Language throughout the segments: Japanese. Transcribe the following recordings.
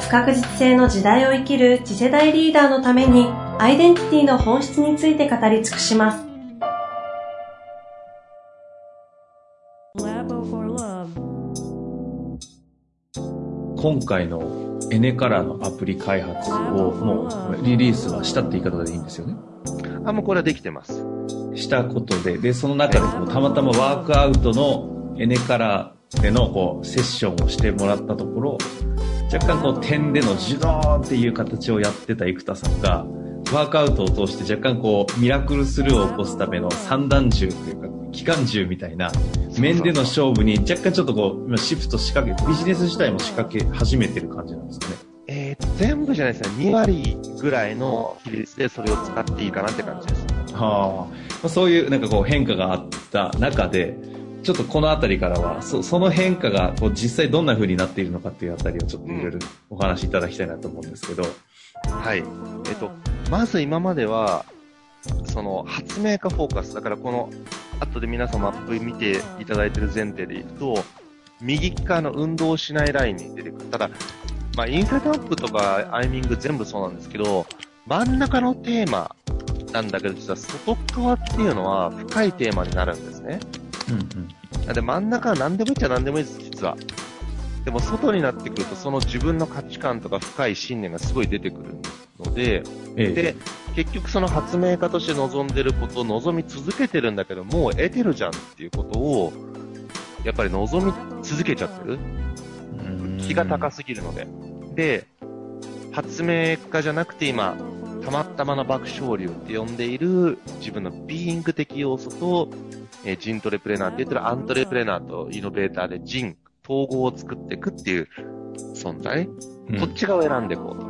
不確実性の時代を生きる次世代リーダーのためにアイデンティティの本質について語り尽くします。今回のエネカラーのアプリ開発をもうリリースはしたって言い方でいいんですよね。あ、もうこれはできてます。したことで、で、その中でもたまたまワークアウトのエネカラーでのこうセッションをしてもらったところ、若干こう点でのジュドーンっていう形をやってた生田さんが、ワークアウトを通して若干こうミラクルスルーを起こすための三段銃というか、機関銃みたいな面での勝負に若干ちょっとこうシフト仕掛け、ビジネス自体も仕掛け始めてる感じなんですかね。えー、全部じゃないですね。2割ぐらいの比率でそれを使っていいかなって感じです。はあ。そういうなんかこう変化があった中で、ちょっとこの辺りからは、そその変化がこう実際どんな風になっているのかっていうあたりをちょっといろいろお話しいただきたいなと思うんですけど。はい。えっと、まず今までは、その発明家フォーカス、だからこの後で皆さんマップ見ていただいてる前提でいくと、右側の運動しないラインに出てくる。ただ、まあ、インサイトアップとかアイミング全部そうなんですけど、真ん中のテーマなんだけど、実は外側っていうのは深いテーマになるんですね。うんうん。で、真ん中は何でもいいっちゃ何でもいいです、実は。でも外になってくると、その自分の価値観とか深い信念がすごい出てくるので、ええ、で、結局その発明家として望んでることを望み続けてるんだけど、もう得てるじゃんっていうことを、やっぱり望み続けちゃってる。気が高すぎるので。で、発明家じゃなくて今、たまたまの爆笑流って呼んでいる自分のビーイング的要素と、えー、ジントレプレナーって言ってるアントレプレナーとイノベーターでジン、統合を作っていくっていう存在、うん、こっち側を選んでいこう。と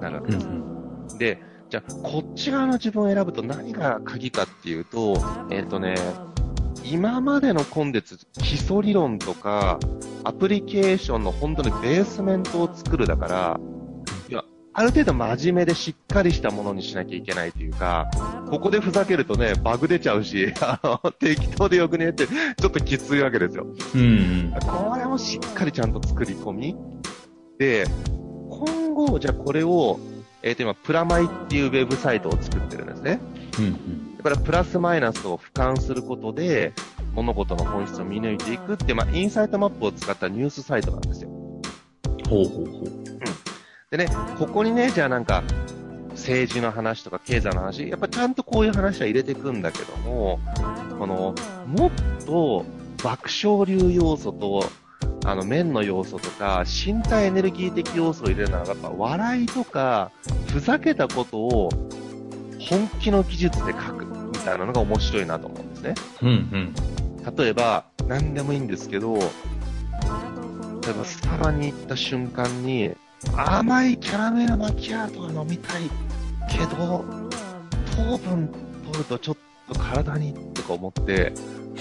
なるわけです。うん、で、じゃあ、こっち側の自分を選ぶと何が鍵かっていうと、えっ、ー、とね、今までのコンテンツ、基礎理論とか、アプリケーションの本当にベースメントを作るだから、ある程度真面目でしっかりしたものにしなきゃいけないというか、ここでふざけるとね、バグ出ちゃうし、あの、適当でよくねって、ちょっときついわけですよ。うん。これもしっかりちゃんと作り込み。で、今後、じゃあこれを、えっ、ー、と今、プラマイっていうウェブサイトを作ってるんですね。うんうん、だからプラスマイナスを俯瞰することで、物事の本質を見抜いていくって、まあ、インサイトマップを使ったニュースサイトなんですよ。ほうほうほう。うん。でね、ここにね、じゃあなんか、政治の話とか経済の話、やっぱちゃんとこういう話は入れていくんだけども、この、もっと爆笑流要素とあの、面の要素とか、身体エネルギー的要素を入れるなら、やっぱ笑いとか、ふざけたことを本気の技術で書くみたいなのが面白いなと思うんですね。うんうん。例えば、何でもいいんですけど、例えばスタバに行った瞬間に、甘いキャラメルマキアートが飲みたいけど、糖分取るとちょっと体にとか思って、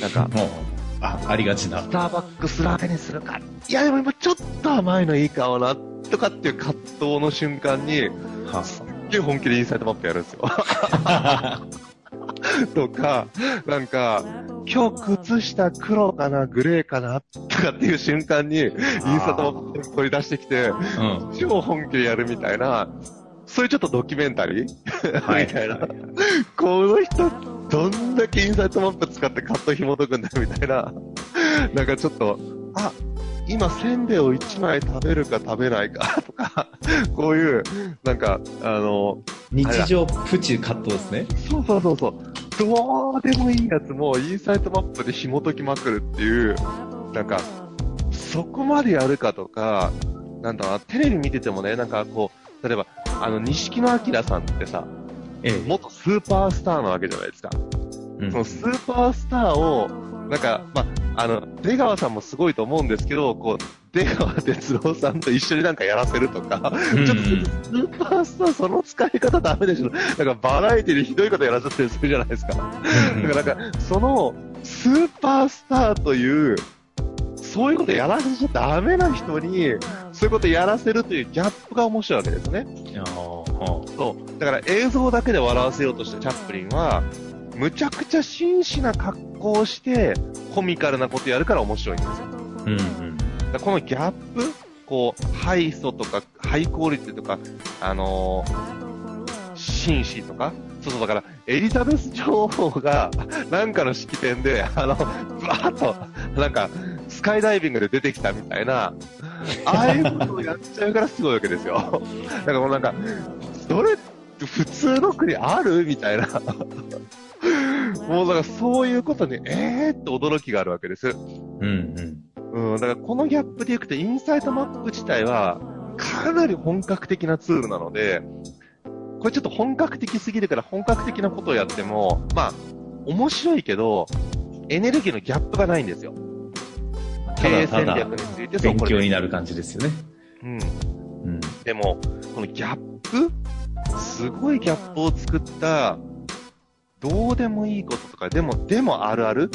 なんか、あ、ありがちな。スターバックスラテにするか。いや、でも今ちょっと甘いのいいかもな、とかっていう葛藤の瞬間に、はすっげえ本気でインサイトマップやるんですよ。とか、なんか、今日靴下黒かな、グレーかな、とかっていう瞬間に、インサイトマップ取り出してきて、うん、超本気でやるみたいな、そういうちょっとドキュメンタリー？はい、みたいな。この人、どんだけインサイトマップ使ってカット紐解くんだみたいな。なんかちょっと、あ、今せんべいを1枚食べるか食べないかとか、こういう、なんか、あの、日常プチカットですね。そうそうそうそう。どうでもいいやつもインサイトマップで紐解きまくるっていう、なんか、そこまでやるかとか、なんだろうテレビ見ててもね、なんかこう、例えば、あの、錦野明さんってさ、ええ、元スーパースターなわけじゃないですか。うん、そのスーパースターを、なんか、まあ、あの、出川さんもすごいと思うんですけど、こう、出川哲朗さんと一緒になんかやらせるとか、うんちょっとスーパースターその使い方ダメでしょ。なんかバラエティでひどいことやらせたりするじゃないですか。だからなんか、その、スーパースターという、そういうことやらせちゃダメな人に、そういうことやらせるというギャップが面白いわけですね。そう。だから映像だけで笑わせようとしたチャップリンは、むちゃくちゃ真摯な格好をして、コミカルなことやるから面白いんですよ。うんうん。だこのギャップ、こう、ハイソとか、ハイクオリティとか、あのー、紳士とか、そうそう、だから、エリザベス女王が、なんかの式典で、あの、ブワーッと、なんか、スカイダイビングで出てきたみたいな、ああいうことをやっちゃうからすごいわけですよ。だからもうなんか、それ普通の国ある？みたいな。もうだからそういうことに、えー？って驚きがあるわけです。うんうん。うん、だからこのギャップでいくと、インサイトマップ自体は、かなり本格的なツールなので、これちょっと本格的すぎるから本格的なことをやっても、まあ、面白いけど、エネルギーのギャップがないんですよ。経営戦略について、勉強にななる感じですよね。うん。うん。でも、このギャップすごいギャップを作った、どうでもいいこととか、でも、でもあるある？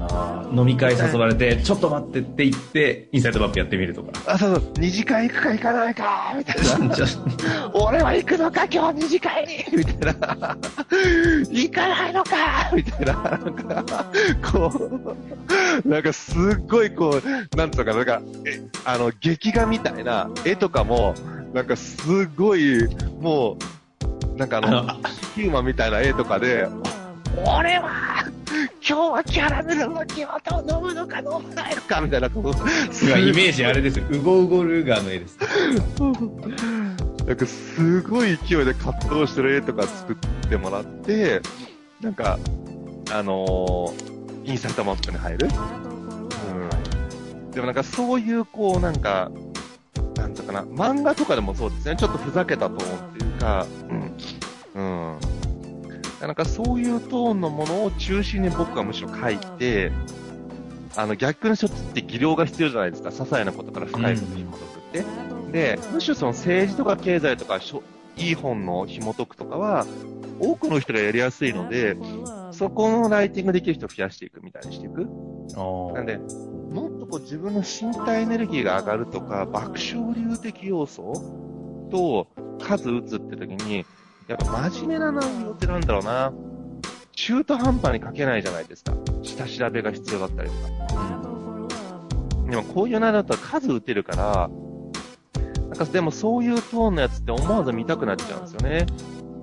あー飲み会誘われて、ちょっと待ってって言って、インサイトマップやってみるとか。あ、そうそう、二次会行くか行かないかみたいな。俺は行くのか今日二次会にみたいな。行かないのかみたいな。なんか、こう、なんかすっごいこう、なんつうのかな、なんか、え、あの、劇画みたいな絵とかも、なんかすごい、もう、なんかあの、あヒューマンみたいな絵とかで、俺は、今日はキャラメルの木本を飲むのか飲まないのかみたいな、こう、す今イメージあれですよ。ウゴウゴルーガーの絵です。なんかすごい勢いで葛藤してる絵とか作ってもらって、なんか、あのーインサイトマップに入る。うん。でもなんかそういうこうなんか、かな、漫画とかでもそうですね、ちょっとふざけたトーンっていうか、うん。うん。なんかそういうトーンのものを中心に僕がむしろ書いて、あの逆にちょって技量が必要じゃないですか。些細なことから深いことに紐解くって。で、むしろその政治とか経済とかしょ、いい本の紐解くとかは、多くの人がやりやすいので、そこのライティングできる人を増やしていくみたいにしていく。なんで、こう自分の身体エネルギーが上がるとか、爆笑流的要素と数打つって時に、やっぱ真面目な内容ってなんだろうな。中途半端に書けないじゃないですか。下調べが必要だったりとか。でもこういう内容だったら数打てるから、なんかでもそういうトーンのやつって思わず見たくなっちゃうんですよね。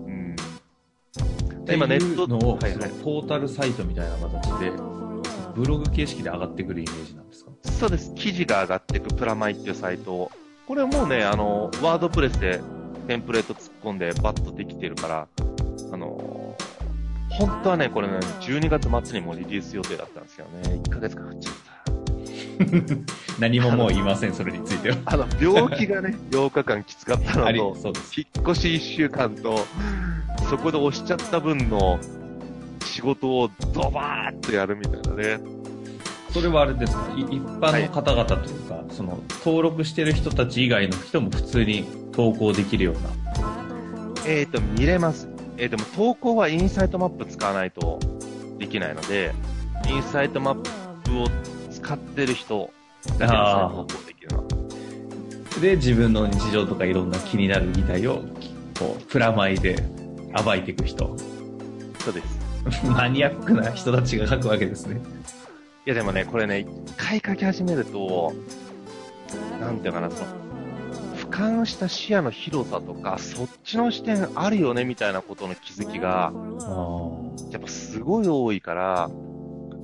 うん。で今ネットのを、はいはいポータルサイトみたいな形で、ブログ形式で上がってくるイメージなそうです。記事が上がっていくプラマイっていうサイトを。これもうね、あの、ワードプレスでテンプレート突っ込んでバッとできてるから、あの、本当はね、これね、12月末にもリリース予定だったんですけどね、1ヶ月かかっちゃった。何ももう言いません、それについては。あの、病気がね、8日間きつかったのと。引っ越し1週間と、そこで押しちゃった分の仕事をドバーッとやるみたいなね。それはあれです一般の方々というか、その、登録してる人たち以外の人も普通に投稿できるような？えっ、と、見れます。えーでも投稿はインサイトマップ使わないとできないので、インサイトマップを使ってる人だけですね、あー投稿できるのは。で、自分の日常とかいろんな気になる議題を、こう、プラマイで暴いていく人。そうです。マニアックな人たちが書くわけですね。いやでもね、これね、一回書き始めると、なんていうかな、その、俯瞰した視野の広さとか、そっちの視点あるよね、みたいなことの気づきが、やっぱすごい多いから、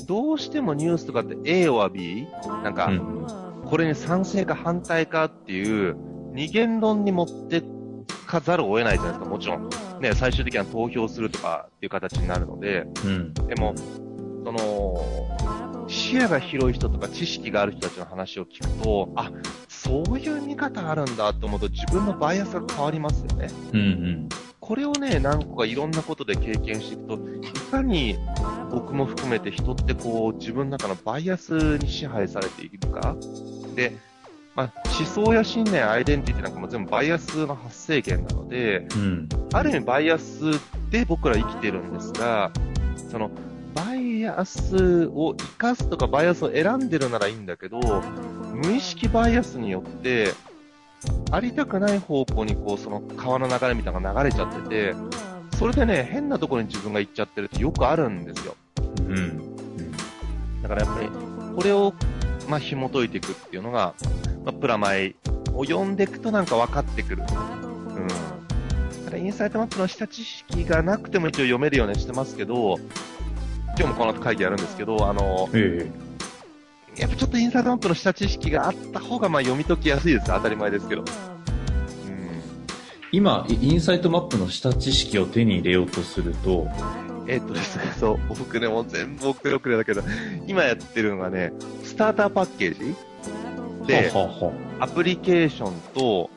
どうしてもニュースとかって A は B? なんか、うん。これに賛成か反対かっていう二元論に持ってかざるを得ないじゃないですか、もちろん。ね、最終的には投票するとかっていう形になるので、うん。でも、その、視野が広い人とか知識がある人たちの話を聞くと、あ、そういう見方あるんだと思うと自分のバイアスが変わりますよね。うんうん。これをね、何個かいろんなことで経験していくと、いかに僕も含めて人ってこう自分の中のバイアスに支配されているか。で、まあ、思想や信念、アイデンティティなんかも全部バイアスの発生源なので、うん。ある意味バイアスで僕ら生きてるんですが、その、バイアスを生かすとかバイアスを選んでるならいいんだけど、無意識バイアスによって、ありたくない方向にこう、その川の流れみたいなのが流れちゃってて、それでね、変なところに自分が行っちゃってるってよくあるんですよ。うん。だからやっぱり、これを、まあ、紐解いていくっていうのが、まあ、プラマイを読んでいくとなんか分かってくる。うん。ただ、インサイトマップの下知識がなくても一応読めるようにしてますけど、今日もこの後会議やるんですけど、あの、えやっぱちょっとインサイトマップの下知識があった方が、まあ、読み解きやすいです。当たり前ですけど。うん。今、イインサイトマップの下知識を手に入れようとすると、えっとですね、そう、僕ね、もう全部送り遅れだけど、今やってるのがね、スターターパッケージで、はははアプリケーションと、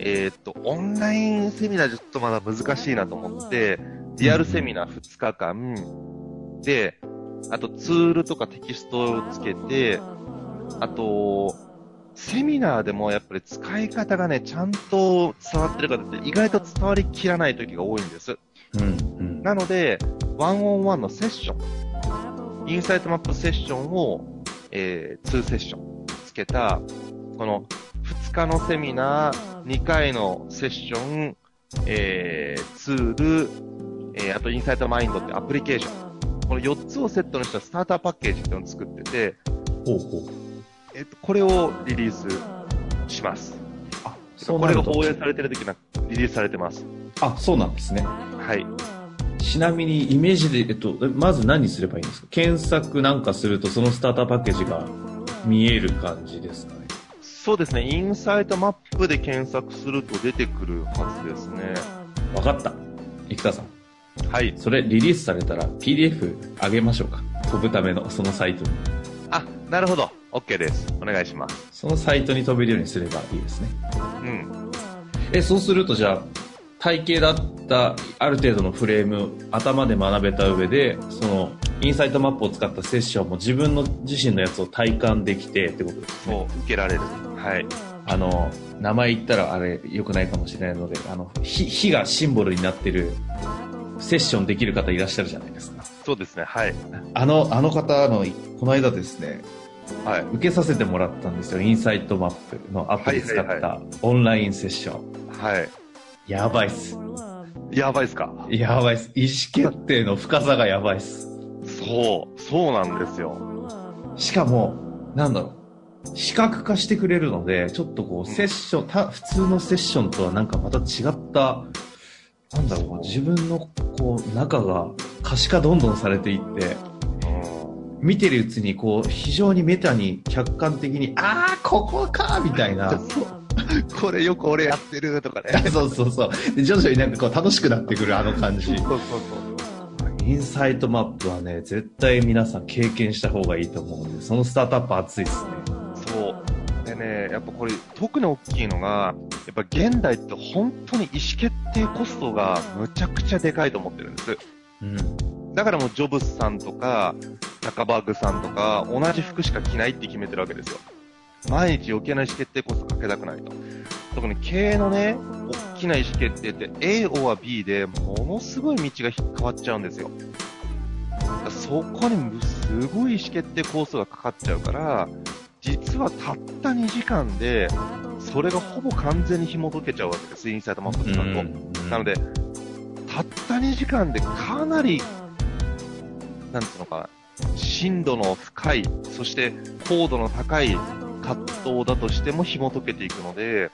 えーっと、オンラインセミナーちょっとまだ難しいなと思って、リアルセミナー2日間で、あとツールとかテキストをつけて、あと、セミナーでもやっぱり使い方がね、ちゃんと伝わってるかって意外と伝わりきらない時が多いんです。うん、うん。なので、ワンオンワンのセッション、インサイトマップセッションを、えー、2セッションつけた、この2日のセミナー、2回のセッション、えー、ツール、えー、あとインサイトマインドってアプリケーション。この4つをセットにしたスターターパッケージっていうのを作ってて、ほうほう。えっ、と、これをリリースします。あ、これが放映されてる時な、リリースされてます。あ、そうなんですね。はい。ちなみに、イメージで、えっと、まず何すればいいんですか？検索なんかすると、そのスターターパッケージが見える感じですかね？そうですね、インサイトマップで検索すると出てくるはずですね。わかった。生田さん。はい。それリリースされたら PDF 上げましょうか。飛ぶためのそのサイトに。あ、なるほど。OK です。お願いします。そのサイトに飛べるようにすればいいですね。うん。え、そうするとじゃあ、体系だったある程度のフレーム、頭で学べた上で、その、インサイトマップを使ったセッションも自分の自身のやつを体感できてってことですそうね。、受けられる。はい。あの、名前言ったらあれ良くないかもしれないので、あの、火、火がシンボルになってるセッションできる方いらっしゃるじゃないですか。そうですね、はい。あの、あの方の、この間ですね、はい。受けさせてもらったんですよ。インサイトマップのアプリ使っはいはたオンラインセッション。はい。やばいっす。やばいっすか？やばいっす。意思決定の深さがやばいっす。そう、そうなんですよ。しかも、なんだろう。視覚化してくれるので、ちょっとこう、セッション、た、普通のセッションとはなんかまた違った、なんだろう、自分のこう、中が可視化どんどんされていって、うん。見てるうちにこう、非常にメタに客観的に、あー、ここかみたいな。これよく俺やってるとかね。そうそうそう。で、徐々になんかこう、楽しくなってくるあの感じそう。そうそう。インサイトマップはね、絶対皆さん経験した方がいいと思うんで、そのスタートアップ熱いですね。やっぱこれ、特に大きいのが、やっぱ現代って本当に意思決定コストがむちゃくちゃでかいと思ってるんです。うん。だからもうジョブスさんとか、ザカバーグさんとか、同じ服しか着ないって決めてるわけですよ。毎日余計な意思決定コストかけたくないと。特に経営のね、大きな意思決定って A or B でものすごい道が変わっちゃうんですよ。そこにすごい意思決定コースがかかっちゃうから、実はたった2時間で、それがほぼ完全に紐解けちゃうわけです、インサイトマップ使うと。なので、たった2時間でかなり、なんつうのかな、深度の深い、そして高度の高い葛藤だとしても紐解けていくので、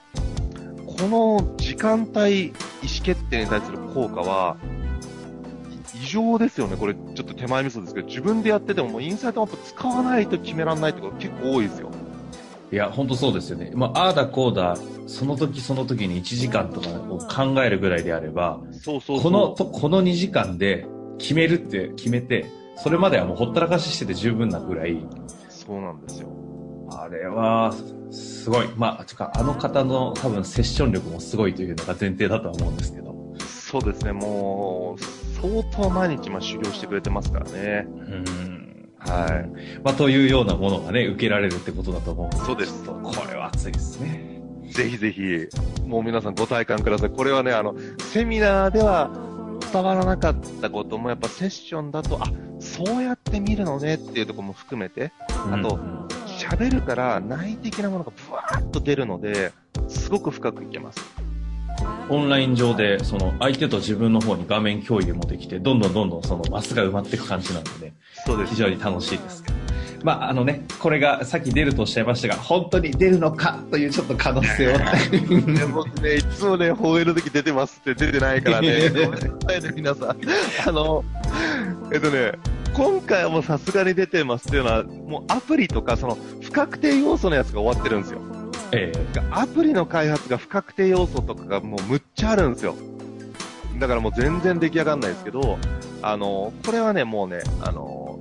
この時間帯意思決定に対する効果は、い異常ですよね。これちょっと手前味噌ですけど、自分でやっててももうインサイトマップ使わないと決められないってこと結構多いですよ。いや、本当そうですよね。まあ、ああだこうだ、その時その時に1時間とかを考えるぐらいであれば、そうそうそう。この、とこの2時間で決めるって決めて、それまではもうほったらかししてて十分なぐらい、そうなんですよ。あれは、すごい。まあ、てか、あの方の多分セッション力もすごいというのが前提だとは思うんですけど。そうですね、もう、相当毎日まあ修行してくれてますからね。うん。はい。まあ、というようなものがね、受けられるってことだと思うんですそうです。これは熱いですね。ぜひぜひ、もう皆さんご体感ください。これはね、あの、セミナーでは伝わらなかったことも、やっぱセッションだと、あ、そうやって見るのねっていうところも含めて、あとうん喋るから内的なものがブワーッと出るので、すごく深くいけます。オンライン上で、その、相手と自分の方に画面共有もできて、どんどんどんどんそのマスが埋まっていく感じなので、そうです非常に楽しいですけど。まあ、あのね、これがさっき出るとおっしゃいましたが、本当に出るのかというちょっと可能性を。ね僕ね、いつもね、放映の時出てますって出てないからね、ごめんなさいね、皆さん。あの、えっとね、今回はもうさすがに出てますっていうのは、もうアプリとか、その、不確定要素のやつが終わってるんですよ。えアプリの開発が不確定要素とかがもうむっちゃあるんですよ。だからもう全然出来上がんないですけど、あの、これはね、もうね、あの、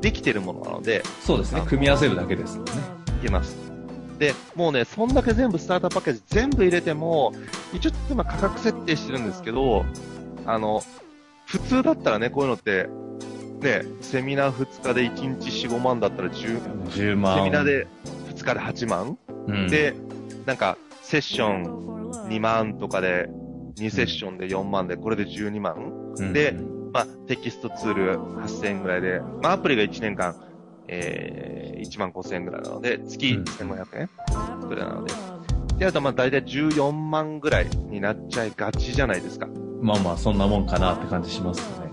できてるものなので、えそうですね、組み合わせるだけですもんね。いけます。で、もうね、そんだけ全部スターターパッケージ全部入れても、一応今価格設定してるんですけど、あの、普通だったらね、こういうのって、ね、セミナー2日で1日4、5万だったら10、10万。セミナーで2日で8万、うん、で、なんか、セッション2万とかで、2セッションで4万で、これで12万うんでまあ、テキストツール8000円ぐらいで、まあ、アプリが1年間、えー、1万5000円ぐらいなので、月うん1500円ぐらいなので。で、あとまあ、大体14万ぐらいになっちゃいがちじゃないですか。まあまあ、そんなもんかなって感じしますよね。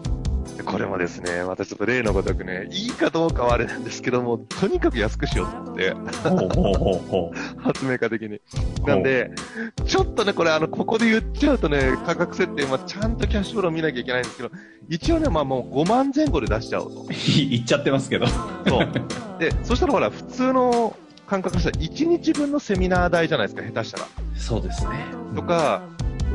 でこれもですね、私ちょっと例のごとくね、いいかどうかはあれなんですけども、とにかく安くしようと思って、発明家的に。なんで、ちょっとね、これあの、ここで言っちゃうとね、価格設定、まあ、ちゃんとキャッシュフロー見なきゃいけないんですけど、一応ね、まあもう5万前後で出しちゃおうと。う。言っちゃってますけど。そう。で、そしたらほら、普通の感覚としたら1日分のセミナー代じゃないですか、下手したら。そうですね。とか、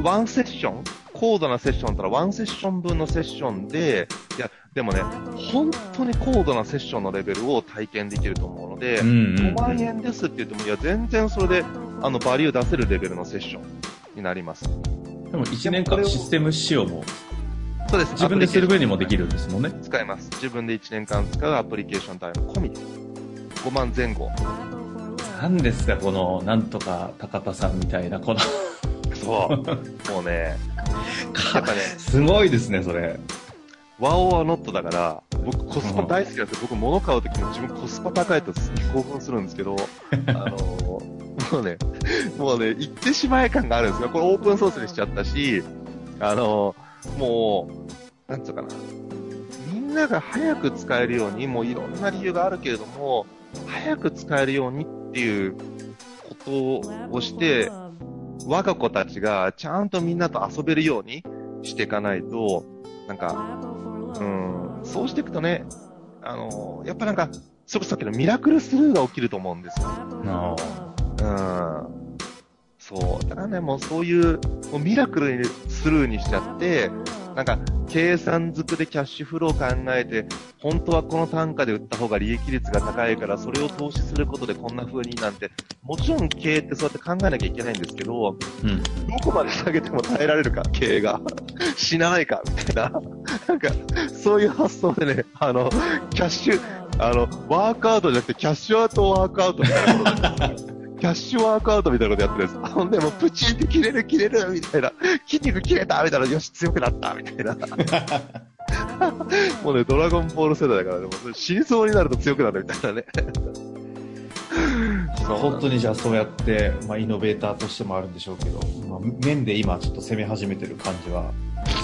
ワンセッション高度なセッションだったらワンセッション分のセッションで、いや、でもね、本当に高度なセッションのレベルを体験できると思うので、うんうん5万円ですって言っても、いや、全然それで、あの、バリュー出せるレベルのセッションになります。でも1年間システム使用もそうです。自分でする分にもできる。るんですもんね。使えます。自分で1年間使うアプリケーション代も込みで。5万前後。なんですか、この、なんとか高田さんみたいな、この、そう。もうね、やっぱね、すごいですね、それ。ワオワノットだから、僕コスパ大好きなんですよ。僕物買うときも自分コスパ高いとすっげえ興奮するんですけど、あのーもうね、もうね、言ってしまえ感があるんですよ。これオープンソースにしちゃったし、あのーもう、なんつうかな。みんなが早く使えるように、もういろんな理由があるけれども、早く使えるようにっていうことをして、我が子たちがちゃんとみんなと遊べるようにしていかないと、なんか、うん、そうしていくとね、あの、やっぱなんか、それこそさっきのミラクルスルーが起きると思うんですよ。あうん。そう。だからね、もうそういう、もうミラクルにスルーにしちゃって、なんか、計算づくでキャッシュフロー考えて、本当はこの単価で売った方が利益率が高いから、それを投資することでこんな風になんて、もちろん経営ってそうやって考えなきゃいけないんですけど、うん。どこまで下げても耐えられるか、経営が。死なないか、みたいな。なんか、そういう発想でね、あの、キャッシュ、あの、ワークアウトじゃなくて、キャッシュアウトワークアウトみたいなことでキャッシュワークアウトみたいなことやってるんです。ほんで、もうプチンって切れる切れるみたいな。筋肉切れたみたいな。よし、強くなったみたいな。もうね、ドラゴンボール世代だからね、もう死にそうになると強くなるみたいなね。本当にじゃあそうやって、まあ、イノベーターとしてもあるんでしょうけど、まあ、面で今ちょっと攻め始めてる感じは、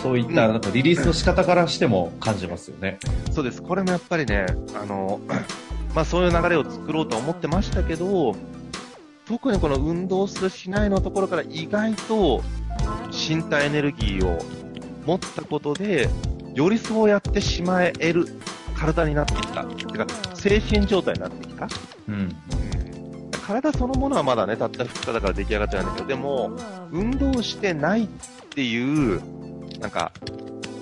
そういったなんかリリースの仕方からしても感じますよね。そうです。これもやっぱりね、あの、まあそういう流れを作ろうとは思ってましたけど、特にこの運動するしないのところから意外と身体エネルギーを持ったことで、よりそうやってしまえる体になってきた。てか、精神状態になってきた。うん。体そのものはまだね、たった2日だから出来上がっちゃうんだけど、でも、運動してないっていう、なんか、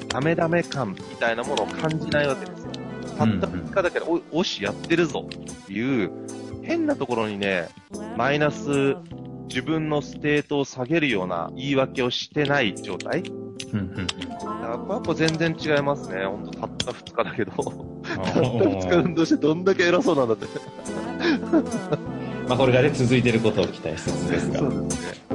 ダメダメ感みたいなものを感じないわけですよ。たった3日だけで、お、おし、やってるぞっていう、変なところにね、マイナス、自分の state を下げるような言い訳をしてない状態。うんうんだからやこれやっぱ全然違いますね。本当たった2日だけど。たったお2日運動してどんだけ偉そうなんだって。まあこれがね、続いてることを期待しつつですが。そうですね。